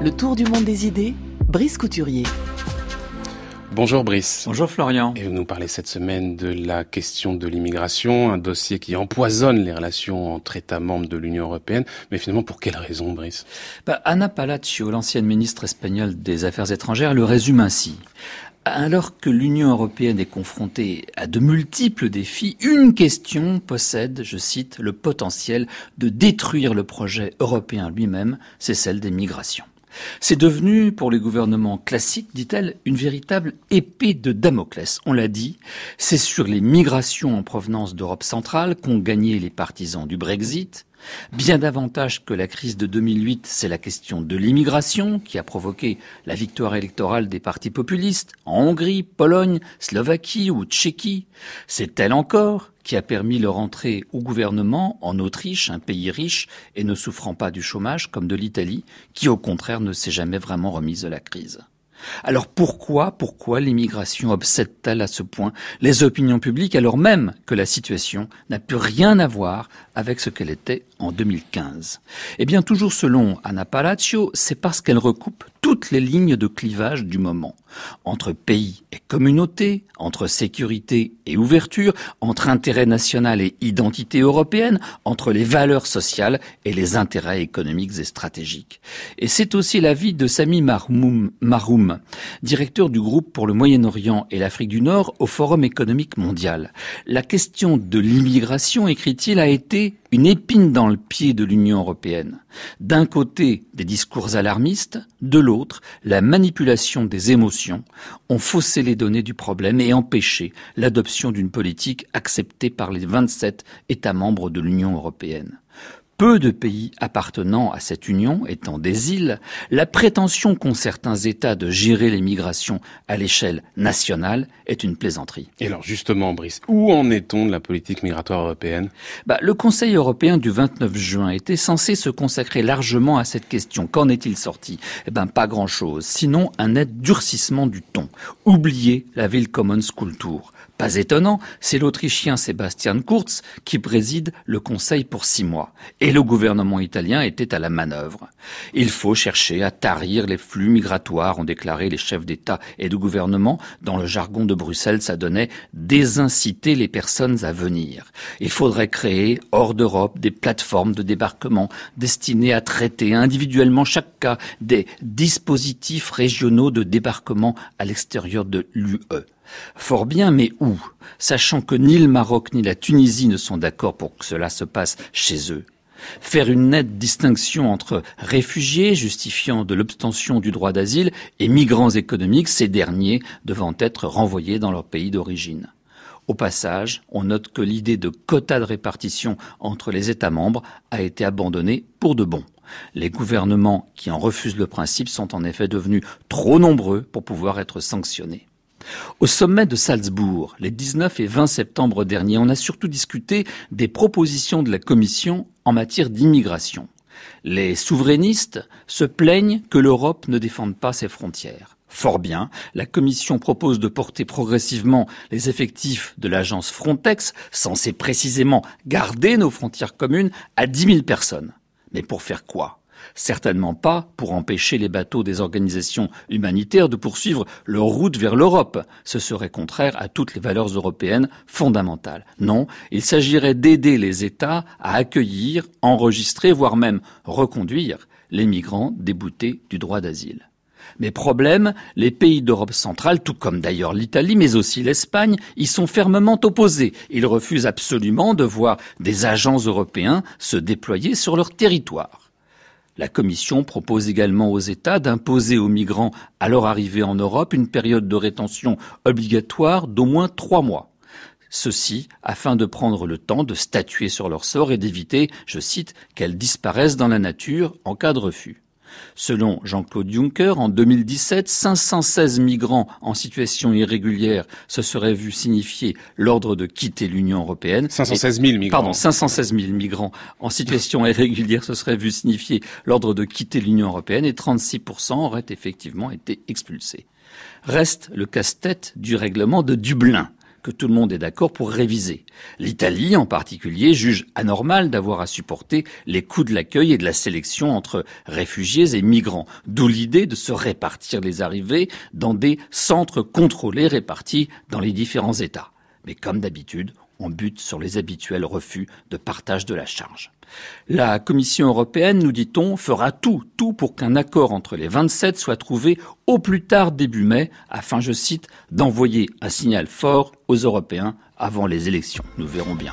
Le tour du monde des idées, Brice Couturier. Bonjour Brice. Bonjour Florian. Et vous nous parlez cette semaine de la question de l'immigration, un dossier qui empoisonne les relations entre États membres de l'Union européenne. Mais finalement, pour quelle raison, Brice? Bah, Anna Palacio, l'ancienne ministre espagnole des Affaires étrangères, le résume ainsi. Alors que l'Union européenne est confrontée à de multiples défis, une question possède, je cite, le potentiel de détruire le projet européen lui-même, c'est celle des migrations. C'est devenu, pour les gouvernements classiques, dit-elle, une véritable épée de Damoclès. On l'a dit, c'est sur les migrations en provenance d'Europe centrale qu'ont gagné les partisans du Brexit, Bien davantage que la crise de 2008, c'est la question de l'immigration qui a provoqué la victoire électorale des partis populistes en Hongrie, Pologne, Slovaquie ou Tchéquie. C'est elle encore qui a permis leur entrée au gouvernement en Autriche, un pays riche et ne souffrant pas du chômage comme de l'Italie, qui au contraire ne s'est jamais vraiment remise de la crise. Alors pourquoi, pourquoi l'immigration obsède-t-elle à ce point les opinions publiques alors même que la situation n'a plus rien à voir avec ce qu'elle était en 2015 Eh bien, toujours selon Anna Palaccio, c'est parce qu'elle recoupe toutes les lignes de clivage du moment, entre pays et communauté, entre sécurité et ouverture, entre intérêt national et identité européenne, entre les valeurs sociales et les intérêts économiques et stratégiques. Et c'est aussi l'avis de Sami Maroum, Directeur du groupe pour le Moyen-Orient et l'Afrique du Nord au Forum économique mondial. La question de l'immigration, écrit-il, a été une épine dans le pied de l'Union européenne. D'un côté, des discours alarmistes, de l'autre, la manipulation des émotions ont faussé les données du problème et empêché l'adoption d'une politique acceptée par les 27 États membres de l'Union européenne peu de pays appartenant à cette union étant des îles, la prétention qu'ont certains États de gérer les migrations à l'échelle nationale est une plaisanterie. Et alors justement, Brice, où en est-on de la politique migratoire européenne? Bah, Le Conseil européen du 29 juin était censé se consacrer largement à cette question. Qu'en est-il sorti? Eh ben pas grand-chose, sinon un net durcissement du ton. Oubliez la ville Commons Tour. Pas étonnant, c'est l'Autrichien Sebastian Kurz qui préside le Conseil pour six mois. Et le gouvernement italien était à la manœuvre. Il faut chercher à tarir les flux migratoires, ont déclaré les chefs d'État et de gouvernement. Dans le jargon de Bruxelles, ça donnait désinciter les personnes à venir. Il faudrait créer, hors d'Europe, des plateformes de débarquement destinées à traiter individuellement chaque cas des dispositifs régionaux de débarquement à l'extérieur de l'UE. Fort bien, mais où? Sachant que ni le Maroc ni la Tunisie ne sont d'accord pour que cela se passe chez eux. Faire une nette distinction entre réfugiés, justifiant de l'obtention du droit d'asile, et migrants économiques, ces derniers devant être renvoyés dans leur pays d'origine. Au passage, on note que l'idée de quotas de répartition entre les États membres a été abandonnée pour de bon. Les gouvernements qui en refusent le principe sont en effet devenus trop nombreux pour pouvoir être sanctionnés. Au sommet de Salzbourg, les 19 et 20 septembre dernier, on a surtout discuté des propositions de la Commission en matière d'immigration. Les souverainistes se plaignent que l'Europe ne défende pas ses frontières. Fort bien, la Commission propose de porter progressivement les effectifs de l'agence Frontex, censée précisément garder nos frontières communes, à 10 000 personnes. Mais pour faire quoi? Certainement pas pour empêcher les bateaux des organisations humanitaires de poursuivre leur route vers l'Europe. Ce serait contraire à toutes les valeurs européennes fondamentales. Non, il s'agirait d'aider les États à accueillir, enregistrer, voire même reconduire les migrants déboutés du droit d'asile. Mais problème, les pays d'Europe centrale, tout comme d'ailleurs l'Italie, mais aussi l'Espagne, y sont fermement opposés. Ils refusent absolument de voir des agents européens se déployer sur leur territoire. La Commission propose également aux États d'imposer aux migrants à leur arrivée en Europe une période de rétention obligatoire d'au moins trois mois. Ceci afin de prendre le temps de statuer sur leur sort et d'éviter, je cite, qu'elles disparaissent dans la nature en cas de refus. Selon Jean-Claude Juncker, en 2017, 516 migrants en situation irrégulière se seraient vus signifier l'ordre de quitter l'Union européenne. 516 000 migrants. Pardon, 516 000 migrants en situation irrégulière se seraient vus signifier l'ordre de quitter l'Union européenne et 36% auraient effectivement été expulsés. Reste le casse-tête du règlement de Dublin que tout le monde est d'accord pour réviser. L'Italie, en particulier, juge anormal d'avoir à supporter les coûts de l'accueil et de la sélection entre réfugiés et migrants, d'où l'idée de se répartir les arrivées dans des centres contrôlés répartis dans les différents États. Mais comme d'habitude, on bute sur les habituels refus de partage de la charge. La Commission européenne, nous dit-on, fera tout, pour qu'un accord entre les 27 soit trouvé au plus tard début mai, afin, je cite, d'envoyer un signal fort aux Européens avant les élections. Nous verrons bien.